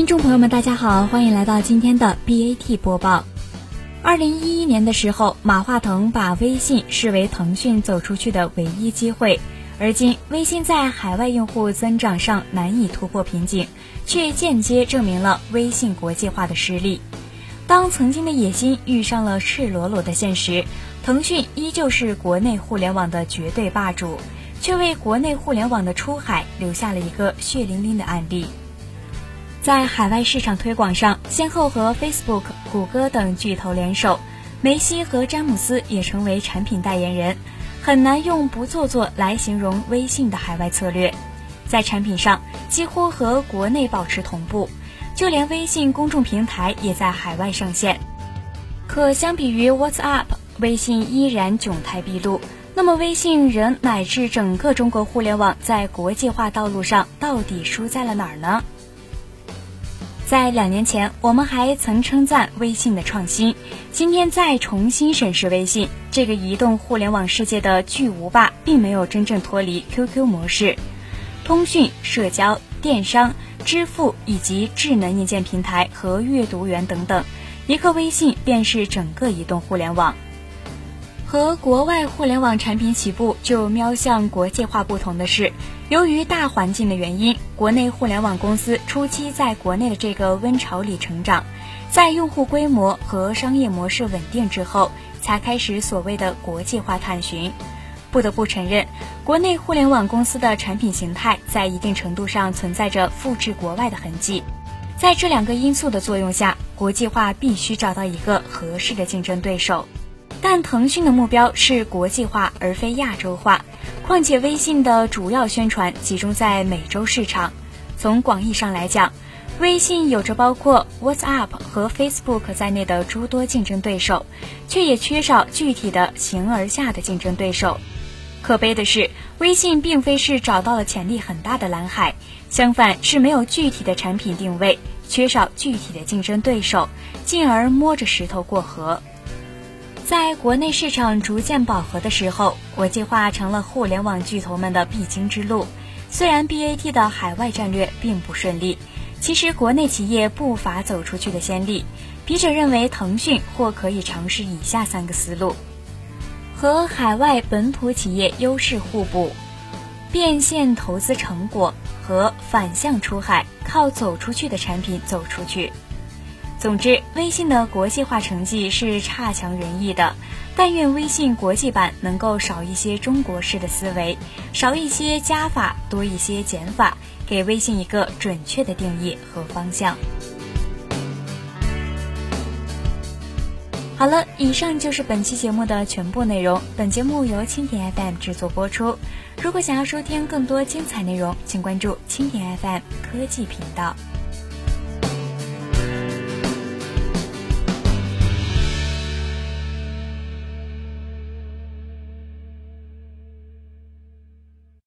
听众朋友们，大家好，欢迎来到今天的 BAT 播报。二零一一年的时候，马化腾把微信视为腾讯走出去的唯一机会，而今微信在海外用户增长上难以突破瓶颈，却间接证明了微信国际化的实力。当曾经的野心遇上了赤裸裸的现实，腾讯依旧是国内互联网的绝对霸主，却为国内互联网的出海留下了一个血淋淋的案例。在海外市场推广上，先后和 Facebook、谷歌等巨头联手，梅西和詹姆斯也成为产品代言人，很难用不做作来形容微信的海外策略。在产品上，几乎和国内保持同步，就连微信公众平台也在海外上线。可相比于 WhatsApp，微信依然窘态毕露。那么，微信人乃至整个中国互联网在国际化道路上到底输在了哪儿呢？在两年前，我们还曾称赞微信的创新。今天再重新审视微信这个移动互联网世界的巨无霸，并没有真正脱离 QQ 模式、通讯、社交、电商、支付以及智能硬件平台和阅读源等等，一个微信便是整个移动互联网。和国外互联网产品起步就瞄向国际化不同的是，由于大环境的原因，国内互联网公司初期在国内的这个温潮里成长，在用户规模和商业模式稳定之后，才开始所谓的国际化探寻。不得不承认，国内互联网公司的产品形态在一定程度上存在着复制国外的痕迹。在这两个因素的作用下，国际化必须找到一个合适的竞争对手。但腾讯的目标是国际化而非亚洲化，况且微信的主要宣传集中在美洲市场。从广义上来讲，微信有着包括 WhatsApp 和 Facebook 在内的诸多竞争对手，却也缺少具体的形而下的竞争对手。可悲的是，微信并非是找到了潜力很大的蓝海，相反是没有具体的产品定位，缺少具体的竞争对手，进而摸着石头过河。在国内市场逐渐饱和的时候，国际化成了互联网巨头们的必经之路。虽然 BAT 的海外战略并不顺利，其实国内企业不乏走出去的先例。笔者认为，腾讯或可以尝试以下三个思路：和海外本土企业优势互补，变现投资成果和反向出海，靠走出去的产品走出去。总之，微信的国际化成绩是差强人意的。但愿微信国际版能够少一些中国式的思维，少一些加法，多一些减法，给微信一个准确的定义和方向。好了，以上就是本期节目的全部内容。本节目由蜻蜓 FM 制作播出。如果想要收听更多精彩内容，请关注蜻蜓 FM 科技频道。